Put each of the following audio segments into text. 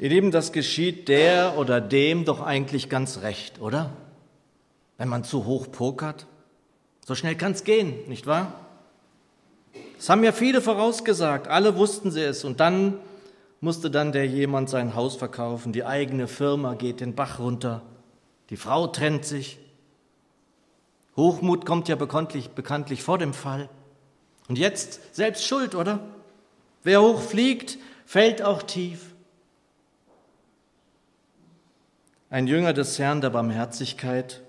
Ihr Lieben, das geschieht der oder dem doch eigentlich ganz recht, oder? Wenn man zu hoch pokert. So schnell kann es gehen, nicht wahr? Das haben ja viele vorausgesagt, alle wussten sie es. Und dann musste dann der jemand sein Haus verkaufen, die eigene Firma geht den Bach runter, die Frau trennt sich. Hochmut kommt ja bekanntlich, bekanntlich vor dem Fall. Und jetzt selbst schuld, oder? Wer hoch fliegt, fällt auch tief. Ein Jünger des Herrn der Barmherzigkeit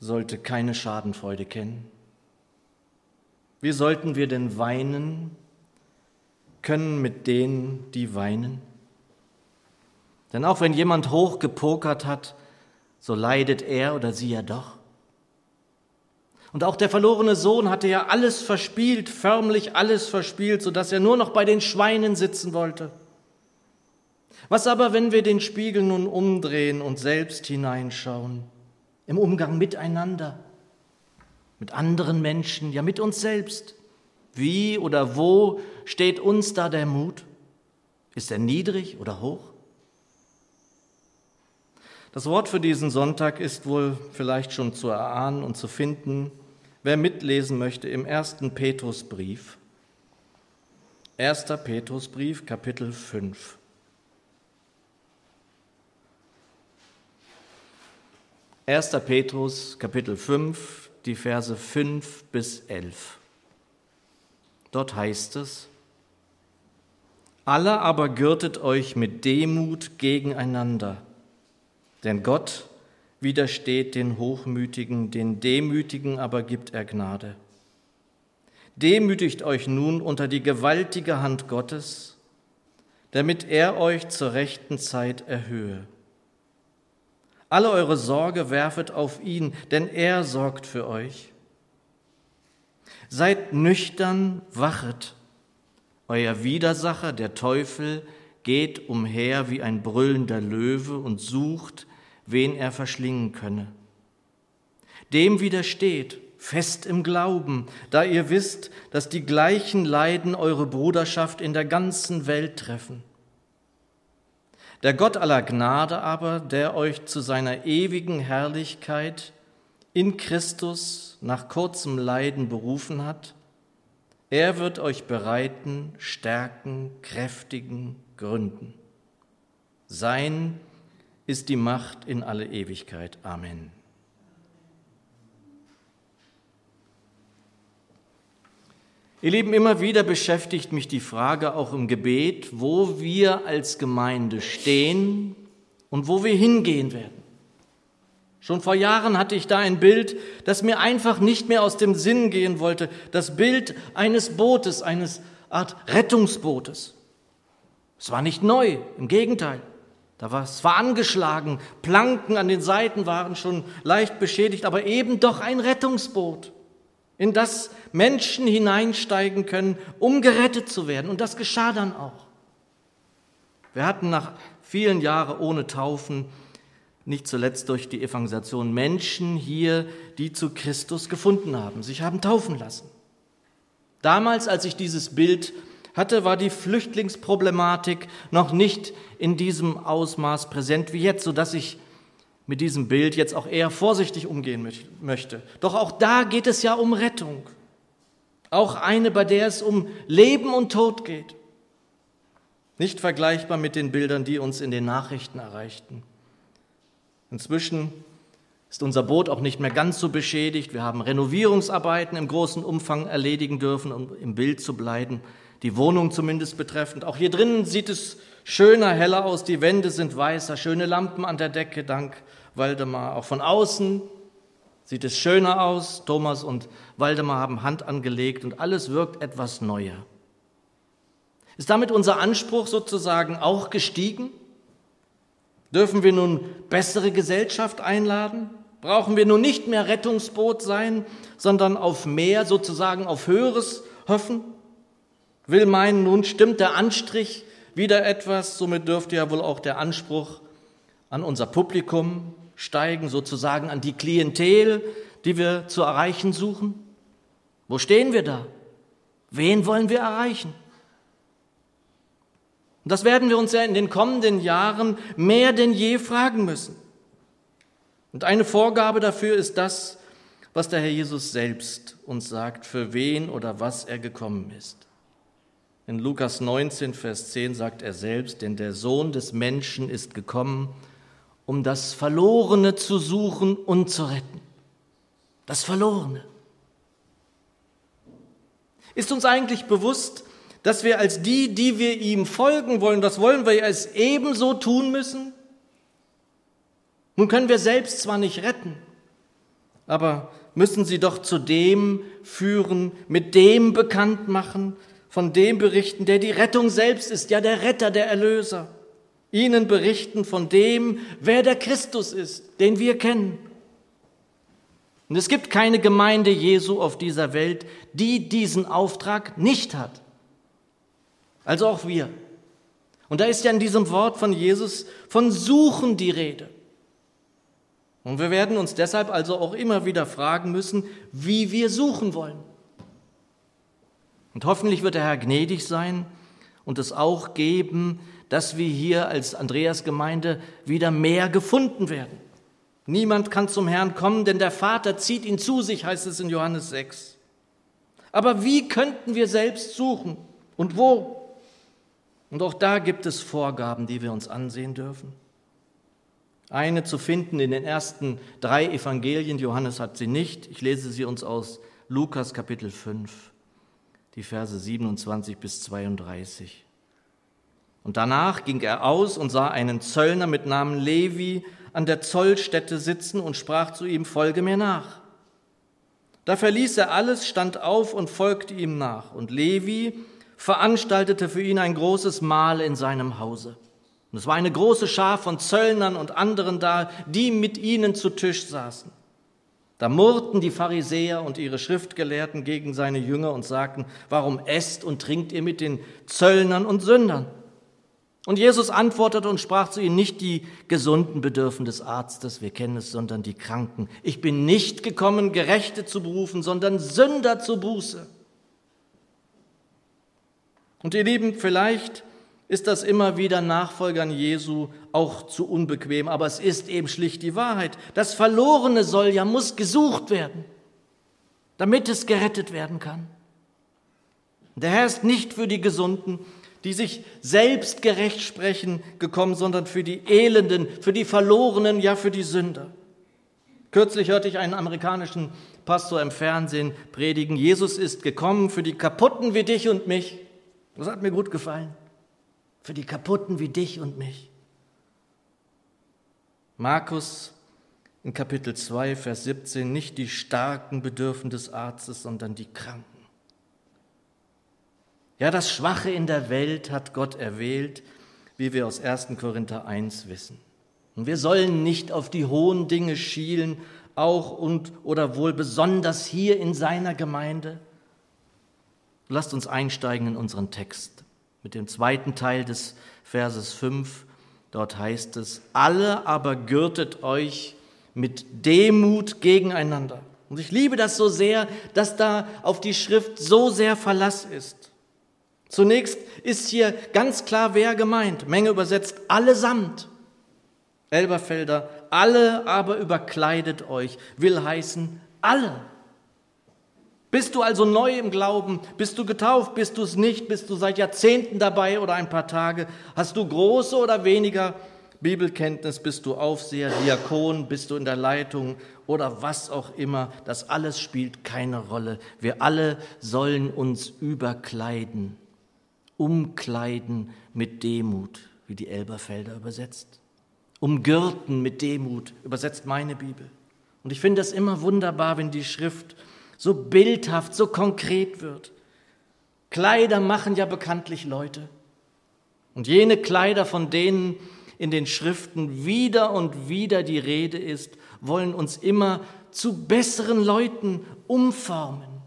sollte keine Schadenfreude kennen. Wie sollten wir denn weinen können mit denen, die weinen? Denn auch wenn jemand hoch gepokert hat, so leidet er oder sie ja doch. Und auch der verlorene Sohn hatte ja alles verspielt, förmlich alles verspielt, sodass er nur noch bei den Schweinen sitzen wollte. Was aber, wenn wir den Spiegel nun umdrehen und selbst hineinschauen, im Umgang miteinander, mit anderen Menschen, ja mit uns selbst? Wie oder wo steht uns da der Mut? Ist er niedrig oder hoch? Das Wort für diesen Sonntag ist wohl vielleicht schon zu erahnen und zu finden, wer mitlesen möchte im ersten Petrusbrief. 1. Petrusbrief, Kapitel 5. 1. Petrus, Kapitel 5, die Verse 5 bis 11. Dort heißt es, alle aber gürtet euch mit Demut gegeneinander, denn Gott widersteht den Hochmütigen, den Demütigen aber gibt er Gnade. Demütigt euch nun unter die gewaltige Hand Gottes, damit er euch zur rechten Zeit erhöhe. Alle eure Sorge werfet auf ihn, denn er sorgt für euch. Seid nüchtern, wachet. Euer Widersacher, der Teufel, geht umher wie ein brüllender Löwe und sucht, wen er verschlingen könne. Dem widersteht, fest im Glauben, da ihr wisst, dass die gleichen Leiden eure Bruderschaft in der ganzen Welt treffen. Der Gott aller Gnade aber, der euch zu seiner ewigen Herrlichkeit in Christus nach kurzem Leiden berufen hat, er wird euch bereiten, stärken, kräftigen, gründen. Sein ist die Macht in alle Ewigkeit. Amen. Ihr Lieben, immer wieder beschäftigt mich die Frage auch im Gebet, wo wir als Gemeinde stehen und wo wir hingehen werden. Schon vor Jahren hatte ich da ein Bild, das mir einfach nicht mehr aus dem Sinn gehen wollte. Das Bild eines Bootes, eines Art Rettungsbootes. Es war nicht neu, im Gegenteil. Da war, es war angeschlagen, Planken an den Seiten waren schon leicht beschädigt, aber eben doch ein Rettungsboot in das Menschen hineinsteigen können, um gerettet zu werden. Und das geschah dann auch. Wir hatten nach vielen Jahren ohne Taufen, nicht zuletzt durch die Evangelisation, Menschen hier, die zu Christus gefunden haben, sich haben taufen lassen. Damals, als ich dieses Bild hatte, war die Flüchtlingsproblematik noch nicht in diesem Ausmaß präsent wie jetzt, sodass ich mit diesem Bild jetzt auch eher vorsichtig umgehen möchte. Doch auch da geht es ja um Rettung. Auch eine, bei der es um Leben und Tod geht. Nicht vergleichbar mit den Bildern, die uns in den Nachrichten erreichten. Inzwischen ist unser Boot auch nicht mehr ganz so beschädigt. Wir haben Renovierungsarbeiten im großen Umfang erledigen dürfen, um im Bild zu bleiben. Die Wohnung zumindest betreffend. Auch hier drinnen sieht es schöner, heller aus. Die Wände sind weißer, schöne Lampen an der Decke, dank Waldemar. Auch von außen sieht es schöner aus. Thomas und Waldemar haben Hand angelegt und alles wirkt etwas neuer. Ist damit unser Anspruch sozusagen auch gestiegen? Dürfen wir nun bessere Gesellschaft einladen? Brauchen wir nun nicht mehr Rettungsboot sein, sondern auf mehr, sozusagen auf Höheres hoffen? Will meinen, nun stimmt der Anstrich wieder etwas, somit dürfte ja wohl auch der Anspruch an unser Publikum steigen, sozusagen an die Klientel, die wir zu erreichen suchen? Wo stehen wir da? Wen wollen wir erreichen? Und das werden wir uns ja in den kommenden Jahren mehr denn je fragen müssen. Und eine Vorgabe dafür ist das, was der Herr Jesus selbst uns sagt, für wen oder was er gekommen ist. In Lukas 19, Vers 10 sagt er selbst, denn der Sohn des Menschen ist gekommen, um das Verlorene zu suchen und zu retten. Das Verlorene. Ist uns eigentlich bewusst, dass wir als die, die wir ihm folgen wollen, das wollen wir es ebenso tun müssen? Nun können wir selbst zwar nicht retten, aber müssen sie doch zu dem führen, mit dem bekannt machen, von dem berichten, der die Rettung selbst ist, ja der Retter, der Erlöser. Ihnen berichten von dem, wer der Christus ist, den wir kennen. Und es gibt keine Gemeinde Jesu auf dieser Welt, die diesen Auftrag nicht hat. Also auch wir. Und da ist ja in diesem Wort von Jesus von Suchen die Rede. Und wir werden uns deshalb also auch immer wieder fragen müssen, wie wir suchen wollen. Und hoffentlich wird der Herr gnädig sein und es auch geben, dass wir hier als Andreas-Gemeinde wieder mehr gefunden werden. Niemand kann zum Herrn kommen, denn der Vater zieht ihn zu sich, heißt es in Johannes 6. Aber wie könnten wir selbst suchen und wo? Und auch da gibt es Vorgaben, die wir uns ansehen dürfen. Eine zu finden in den ersten drei Evangelien, Johannes hat sie nicht. Ich lese sie uns aus Lukas Kapitel 5 die Verse 27 bis 32. Und danach ging er aus und sah einen Zöllner mit Namen Levi an der Zollstätte sitzen und sprach zu ihm, folge mir nach. Da verließ er alles, stand auf und folgte ihm nach. Und Levi veranstaltete für ihn ein großes Mahl in seinem Hause. Und es war eine große Schar von Zöllnern und anderen da, die mit ihnen zu Tisch saßen. Da murrten die Pharisäer und ihre Schriftgelehrten gegen seine Jünger und sagten, warum esst und trinkt ihr mit den Zöllnern und Sündern? Und Jesus antwortete und sprach zu ihnen, nicht die Gesunden bedürfen des Arztes, wir kennen es, sondern die Kranken. Ich bin nicht gekommen, Gerechte zu berufen, sondern Sünder zu Buße. Und ihr Lieben, vielleicht ist das immer wieder Nachfolgern Jesu auch zu unbequem, aber es ist eben schlicht die Wahrheit. Das Verlorene soll ja, muss gesucht werden, damit es gerettet werden kann. Der Herr ist nicht für die Gesunden, die sich selbst gerecht sprechen, gekommen, sondern für die Elenden, für die Verlorenen, ja für die Sünder. Kürzlich hörte ich einen amerikanischen Pastor im Fernsehen predigen, Jesus ist gekommen für die Kaputten wie dich und mich. Das hat mir gut gefallen für die Kaputten wie dich und mich. Markus in Kapitel 2, Vers 17, nicht die Starken bedürfen des Arztes, sondern die Kranken. Ja, das Schwache in der Welt hat Gott erwählt, wie wir aus 1. Korinther 1 wissen. Und wir sollen nicht auf die hohen Dinge schielen, auch und oder wohl besonders hier in seiner Gemeinde. Lasst uns einsteigen in unseren Text mit dem zweiten Teil des Verses 5. Dort heißt es, alle aber gürtet euch mit Demut gegeneinander. Und ich liebe das so sehr, dass da auf die Schrift so sehr Verlass ist. Zunächst ist hier ganz klar, wer gemeint. Menge übersetzt allesamt. Elberfelder, alle aber überkleidet euch, will heißen alle. Bist du also neu im Glauben? Bist du getauft? Bist du es nicht? Bist du seit Jahrzehnten dabei oder ein paar Tage? Hast du große oder weniger Bibelkenntnis? Bist du Aufseher, Diakon? Bist du in der Leitung oder was auch immer? Das alles spielt keine Rolle. Wir alle sollen uns überkleiden, umkleiden mit Demut, wie die Elberfelder übersetzt. Umgürten mit Demut, übersetzt meine Bibel. Und ich finde es immer wunderbar, wenn die Schrift so bildhaft, so konkret wird. Kleider machen ja bekanntlich Leute. Und jene Kleider, von denen in den Schriften wieder und wieder die Rede ist, wollen uns immer zu besseren Leuten umformen.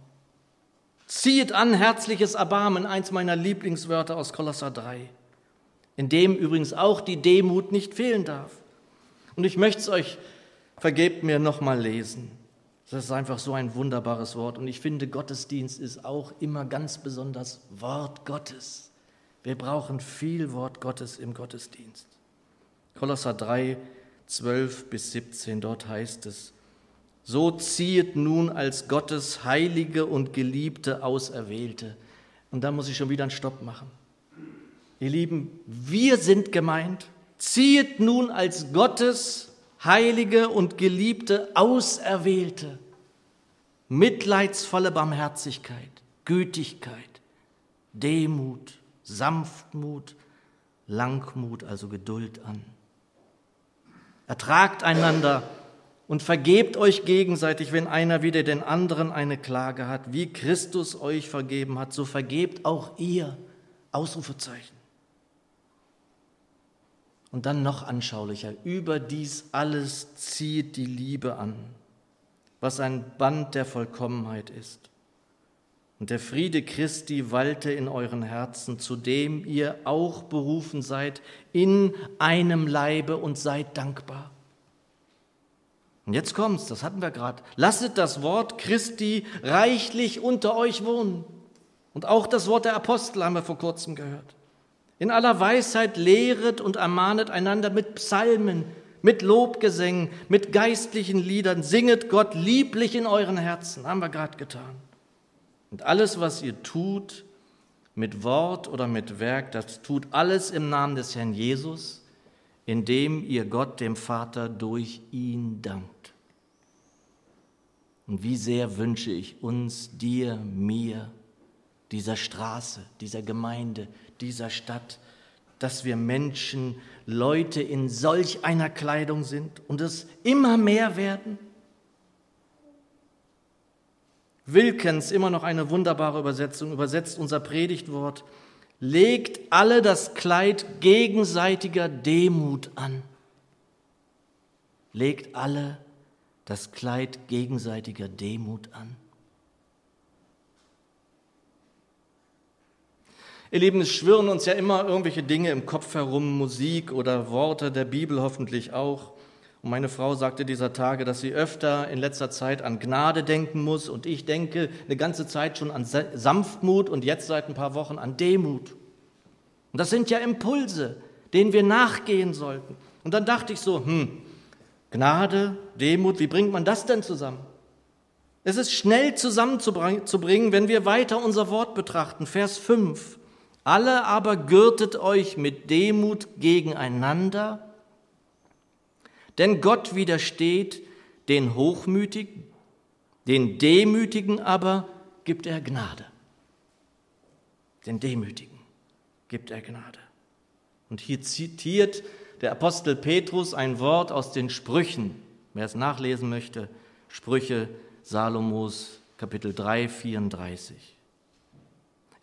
Zieht an herzliches Erbarmen, eins meiner Lieblingswörter aus Kolosser 3, in dem übrigens auch die Demut nicht fehlen darf. Und ich möchte es euch, vergebt mir, nochmal lesen. Das ist einfach so ein wunderbares Wort. Und ich finde, Gottesdienst ist auch immer ganz besonders Wort Gottes. Wir brauchen viel Wort Gottes im Gottesdienst. Kolosser 3, 12 bis 17, dort heißt es, so ziehet nun als Gottes heilige und geliebte Auserwählte. Und da muss ich schon wieder einen Stopp machen. Ihr Lieben, wir sind gemeint. Ziehet nun als Gottes heilige und geliebte Auserwählte mitleidsvolle Barmherzigkeit, Gütigkeit, Demut, Sanftmut, Langmut, also Geduld an. Ertragt einander und vergebt euch gegenseitig, wenn einer wieder den anderen eine Klage hat. Wie Christus euch vergeben hat, so vergebt auch ihr. Ausrufezeichen. Und dann noch anschaulicher, über dies alles zieht die Liebe an, was ein Band der Vollkommenheit ist. Und der Friede Christi walte in euren Herzen, zu dem ihr auch berufen seid, in einem Leibe und seid dankbar. Und jetzt kommt's, das hatten wir gerade. Lasset das Wort Christi reichlich unter euch wohnen. Und auch das Wort der Apostel haben wir vor kurzem gehört. In aller Weisheit lehret und ermahnet einander mit Psalmen, mit Lobgesängen, mit geistlichen Liedern. Singet Gott lieblich in euren Herzen. Haben wir gerade getan. Und alles, was ihr tut, mit Wort oder mit Werk, das tut alles im Namen des Herrn Jesus, indem ihr Gott, dem Vater, durch ihn dankt. Und wie sehr wünsche ich uns, dir, mir, dieser Straße, dieser Gemeinde, dieser Stadt, dass wir Menschen, Leute in solch einer Kleidung sind und es immer mehr werden? Wilkens, immer noch eine wunderbare Übersetzung, übersetzt unser Predigtwort, legt alle das Kleid gegenseitiger Demut an. Legt alle das Kleid gegenseitiger Demut an. Ihr Lieben, es schwirren uns ja immer irgendwelche Dinge im Kopf herum, Musik oder Worte der Bibel hoffentlich auch. Und meine Frau sagte dieser Tage, dass sie öfter in letzter Zeit an Gnade denken muss. Und ich denke eine ganze Zeit schon an Sanftmut und jetzt seit ein paar Wochen an Demut. Und das sind ja Impulse, denen wir nachgehen sollten. Und dann dachte ich so, hm, Gnade, Demut, wie bringt man das denn zusammen? Es ist schnell zusammenzubringen, wenn wir weiter unser Wort betrachten. Vers 5. Alle aber gürtet euch mit Demut gegeneinander, denn Gott widersteht den Hochmütigen, den Demütigen aber gibt er Gnade. Den Demütigen gibt er Gnade. Und hier zitiert der Apostel Petrus ein Wort aus den Sprüchen, wer es nachlesen möchte, Sprüche Salomos Kapitel 3, 34.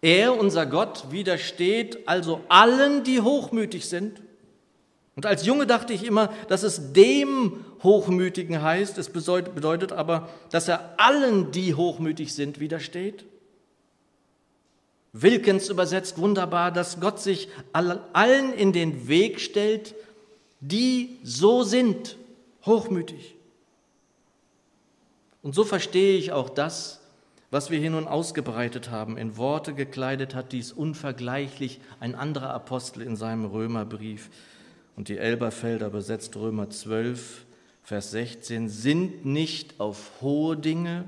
Er, unser Gott, widersteht also allen, die hochmütig sind. Und als Junge dachte ich immer, dass es dem Hochmütigen heißt. Es bedeutet aber, dass er allen, die hochmütig sind, widersteht. Wilkens übersetzt wunderbar, dass Gott sich allen in den Weg stellt, die so sind, hochmütig. Und so verstehe ich auch das, was wir hier nun ausgebreitet haben, in Worte gekleidet hat dies unvergleichlich ein anderer Apostel in seinem Römerbrief. Und die Elberfelder übersetzt Römer 12, Vers 16, sind nicht auf hohe Dinge,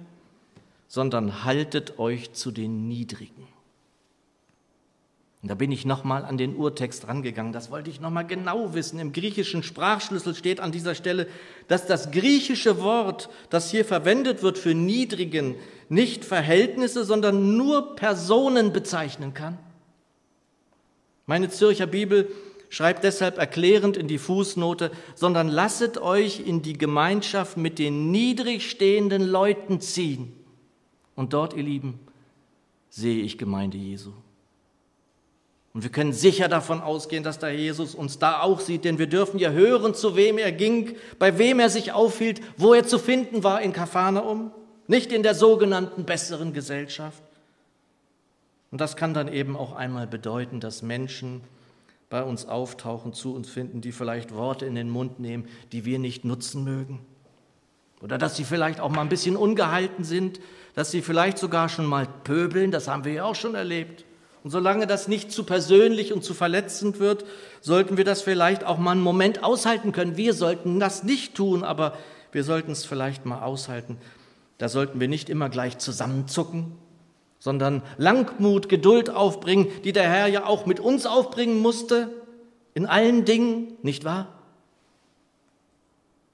sondern haltet euch zu den Niedrigen. Und da bin ich nochmal an den Urtext rangegangen. Das wollte ich nochmal genau wissen. Im griechischen Sprachschlüssel steht an dieser Stelle, dass das griechische Wort, das hier verwendet wird für Niedrigen, nicht Verhältnisse, sondern nur Personen bezeichnen kann. Meine Zürcher Bibel schreibt deshalb erklärend in die Fußnote, sondern lasset euch in die Gemeinschaft mit den niedrig stehenden Leuten ziehen. Und dort, ihr Lieben, sehe ich Gemeinde Jesu. Und wir können sicher davon ausgehen, dass der Jesus uns da auch sieht, denn wir dürfen ja hören, zu wem er ging, bei wem er sich aufhielt, wo er zu finden war in Kapharnaum, nicht in der sogenannten besseren Gesellschaft. Und das kann dann eben auch einmal bedeuten, dass Menschen bei uns auftauchen, zu uns finden, die vielleicht Worte in den Mund nehmen, die wir nicht nutzen mögen. Oder dass sie vielleicht auch mal ein bisschen ungehalten sind, dass sie vielleicht sogar schon mal pöbeln, das haben wir ja auch schon erlebt Und solange das nicht zu persönlich und zu verletzend wird, sollten wir das vielleicht auch mal einen Moment aushalten können. Wir sollten das nicht tun, aber wir sollten es vielleicht mal aushalten. Da sollten wir nicht immer gleich zusammenzucken, sondern Langmut, Geduld aufbringen, die der Herr ja auch mit uns aufbringen musste, in allen Dingen, nicht wahr?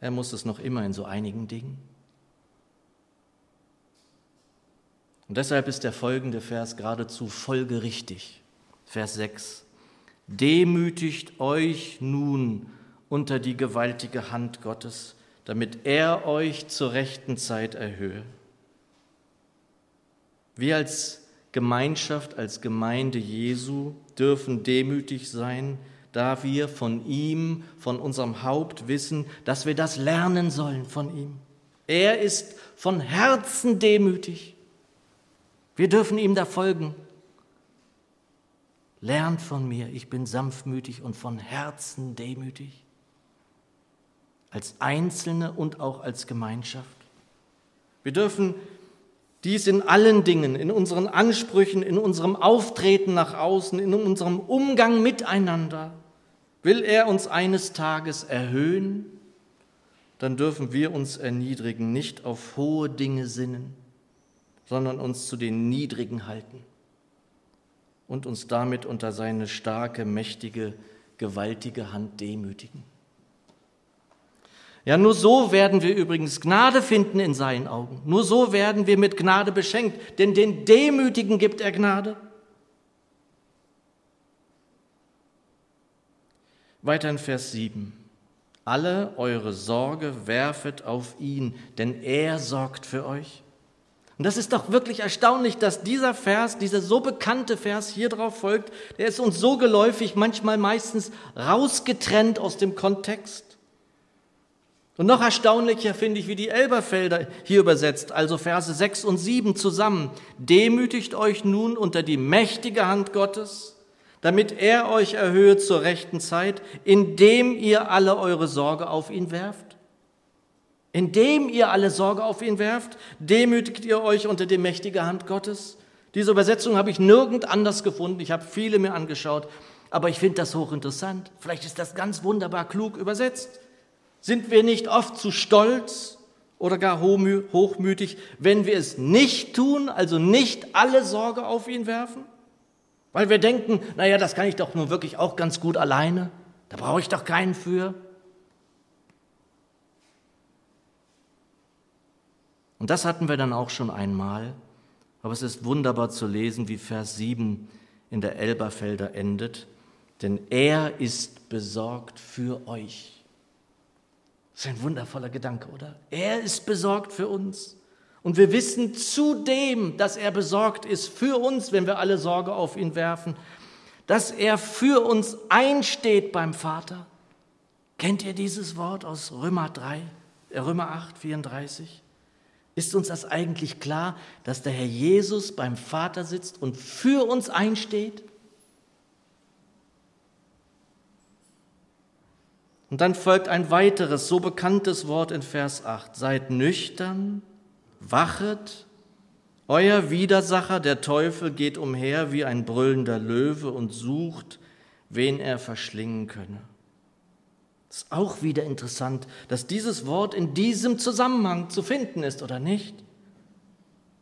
Er muss es noch immer in so einigen Dingen. Und deshalb ist der folgende Vers geradezu folgerichtig. Vers 6. Demütigt euch nun unter die gewaltige Hand Gottes, damit er euch zur rechten Zeit erhöhe. Wir als Gemeinschaft, als Gemeinde Jesu dürfen demütig sein, da wir von ihm, von unserem Haupt wissen, dass wir das lernen sollen von ihm. Er ist von Herzen demütig. Wir dürfen ihm da folgen. Lernt von mir, ich bin sanftmütig und von Herzen demütig. Als Einzelne und auch als Gemeinschaft. Wir dürfen dies in allen Dingen, in unseren Ansprüchen, in unserem Auftreten nach außen, in unserem Umgang miteinander. Will er uns eines Tages erhöhen, dann dürfen wir uns erniedrigen, nicht auf hohe Dinge sinnen sondern uns zu den Niedrigen halten und uns damit unter seine starke, mächtige, gewaltige Hand demütigen. Ja, nur so werden wir übrigens Gnade finden in seinen Augen. Nur so werden wir mit Gnade beschenkt, denn den Demütigen gibt er Gnade. Weiter in Vers 7. Alle eure Sorge werfet auf ihn, denn er sorgt für euch. Und das ist doch wirklich erstaunlich, dass dieser Vers, dieser so bekannte Vers hier drauf folgt, der ist uns so geläufig, manchmal meistens rausgetrennt aus dem Kontext. Und noch erstaunlicher finde ich, wie die Elberfelder hier übersetzt, also Verse 6 und 7 zusammen. Demütigt euch nun unter die mächtige Hand Gottes, damit er euch erhöhe zur rechten Zeit, indem ihr alle eure Sorge auf ihn werft. Indem ihr alle Sorge auf ihn werft, demütigt ihr euch unter die mächtige Hand Gottes. Diese Übersetzung habe ich nirgend anders gefunden. Ich habe viele mir angeschaut, aber ich finde das hochinteressant. Vielleicht ist das ganz wunderbar klug übersetzt. Sind wir nicht oft zu stolz oder gar hochmütig, wenn wir es nicht tun, also nicht alle Sorge auf ihn werfen? Weil wir denken, naja, das kann ich doch nur wirklich auch ganz gut alleine. Da brauche ich doch keinen für. Und das hatten wir dann auch schon einmal, aber es ist wunderbar zu lesen, wie Vers 7 in der Elberfelder endet, denn er ist besorgt für euch. Das ist ein wundervoller Gedanke, oder? Er ist besorgt für uns. Und wir wissen zudem, dass er besorgt ist für uns, wenn wir alle Sorge auf ihn werfen, dass er für uns einsteht beim Vater. Kennt ihr dieses Wort aus Römer 3, äh, Römer 8, 34? Ist uns das eigentlich klar, dass der Herr Jesus beim Vater sitzt und für uns einsteht? Und dann folgt ein weiteres, so bekanntes Wort in Vers 8. Seid nüchtern, wachet, euer Widersacher, der Teufel, geht umher wie ein brüllender Löwe und sucht, wen er verschlingen könne. Ist auch wieder interessant, dass dieses Wort in diesem Zusammenhang zu finden ist, oder nicht?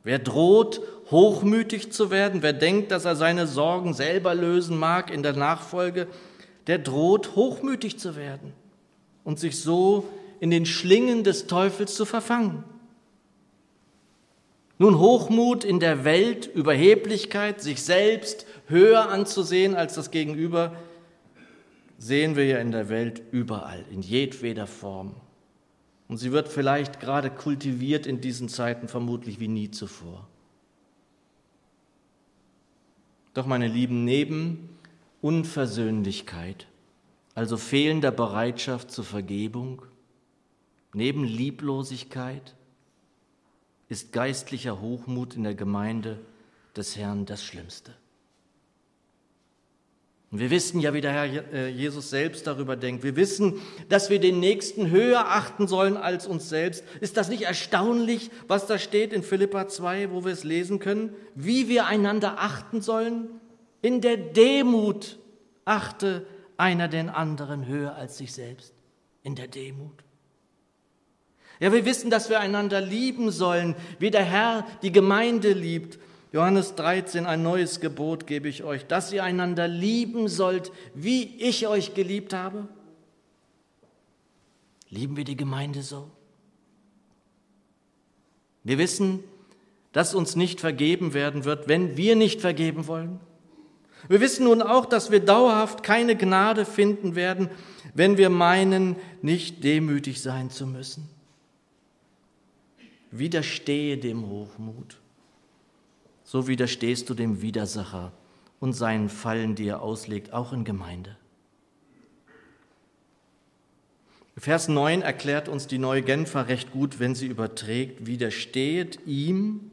Wer droht, hochmütig zu werden, wer denkt, dass er seine Sorgen selber lösen mag in der Nachfolge, der droht, hochmütig zu werden und sich so in den Schlingen des Teufels zu verfangen. Nun Hochmut in der Welt, Überheblichkeit, sich selbst höher anzusehen als das Gegenüber, sehen wir ja in der Welt überall, in jedweder Form. Und sie wird vielleicht gerade kultiviert in diesen Zeiten vermutlich wie nie zuvor. Doch meine Lieben, neben Unversöhnlichkeit, also fehlender Bereitschaft zur Vergebung, neben Lieblosigkeit, ist geistlicher Hochmut in der Gemeinde des Herrn das Schlimmste. Und wir wissen ja, wie der Herr äh, Jesus selbst darüber denkt. Wir wissen, dass wir den Nächsten höher achten sollen als uns selbst. Ist das nicht erstaunlich, was da steht in Philippa 2, wo wir es lesen können? Wie wir einander achten sollen? In der Demut achte einer den anderen höher als sich selbst. In der Demut. Ja, wir wissen, dass wir einander lieben sollen, wie der Herr die Gemeinde liebt. Johannes 13, ein neues Gebot gebe ich euch, dass ihr einander lieben sollt, wie ich euch geliebt habe. Lieben wir die Gemeinde so? Wir wissen, dass uns nicht vergeben werden wird, wenn wir nicht vergeben wollen. Wir wissen nun auch, dass wir dauerhaft keine Gnade finden werden, wenn wir meinen, nicht demütig sein zu müssen. Widerstehe dem Hochmut, so widerstehst du dem Widersacher und seinen Fallen, die er auslegt, auch in Gemeinde. Vers 9 erklärt uns die neue Genfer recht gut, wenn sie überträgt, widerstehet ihm,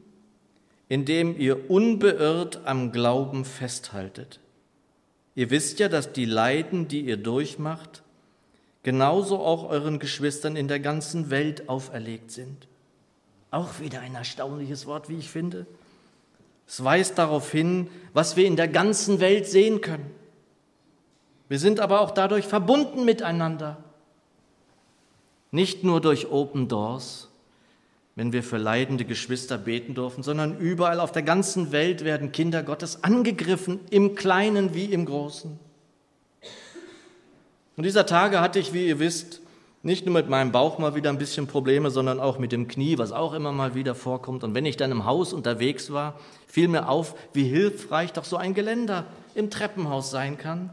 indem ihr unbeirrt am Glauben festhaltet. Ihr wisst ja, dass die Leiden, die ihr durchmacht, genauso auch euren Geschwistern in der ganzen Welt auferlegt sind. Auch wieder ein erstaunliches Wort, wie ich finde. Es weist darauf hin, was wir in der ganzen Welt sehen können. Wir sind aber auch dadurch verbunden miteinander. Nicht nur durch Open Doors, wenn wir für leidende Geschwister beten dürfen, sondern überall auf der ganzen Welt werden Kinder Gottes angegriffen, im Kleinen wie im Großen. Und dieser Tage hatte ich, wie ihr wisst, nicht nur mit meinem Bauch mal wieder ein bisschen Probleme, sondern auch mit dem Knie, was auch immer mal wieder vorkommt. Und wenn ich dann im Haus unterwegs war, fiel mir auf, wie hilfreich doch so ein Geländer im Treppenhaus sein kann.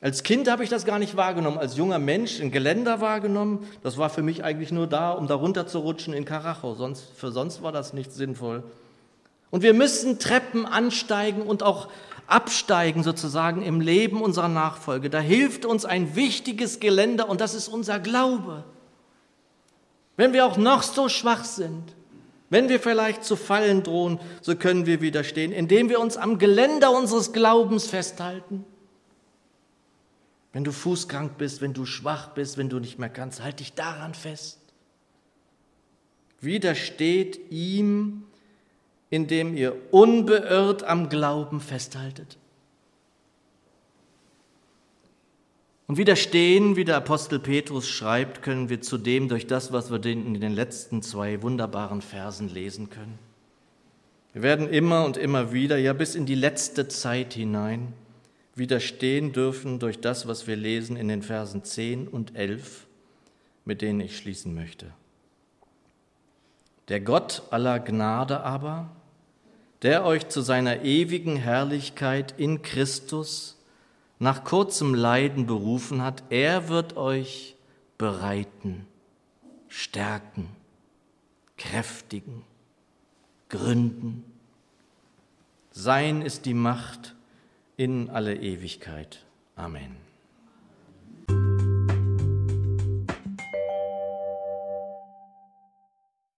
Als Kind habe ich das gar nicht wahrgenommen, als junger Mensch ein Geländer wahrgenommen. Das war für mich eigentlich nur da, um da runter zu rutschen in Karacho. Sonst, für sonst war das nicht sinnvoll. Und wir müssen Treppen ansteigen und auch absteigen sozusagen im Leben unserer Nachfolge. Da hilft uns ein wichtiges Geländer und das ist unser Glaube. Wenn wir auch noch so schwach sind, wenn wir vielleicht zu fallen drohen, so können wir widerstehen, indem wir uns am Geländer unseres Glaubens festhalten. Wenn du fußkrank bist, wenn du schwach bist, wenn du nicht mehr kannst, halt dich daran fest. Widersteht ihm, indem ihr unbeirrt am Glauben festhaltet. Und widerstehen, wie der Apostel Petrus schreibt, können wir zudem durch das, was wir in den letzten zwei wunderbaren Versen lesen können. Wir werden immer und immer wieder, ja bis in die letzte Zeit hinein, widerstehen dürfen durch das, was wir lesen in den Versen 10 und 11, mit denen ich schließen möchte. Der Gott aller Gnade aber, der euch zu seiner ewigen Herrlichkeit in Christus nach kurzem Leiden berufen hat, er wird euch bereiten, stärken, kräftigen, gründen. Sein ist die Macht, in alle Ewigkeit. Amen.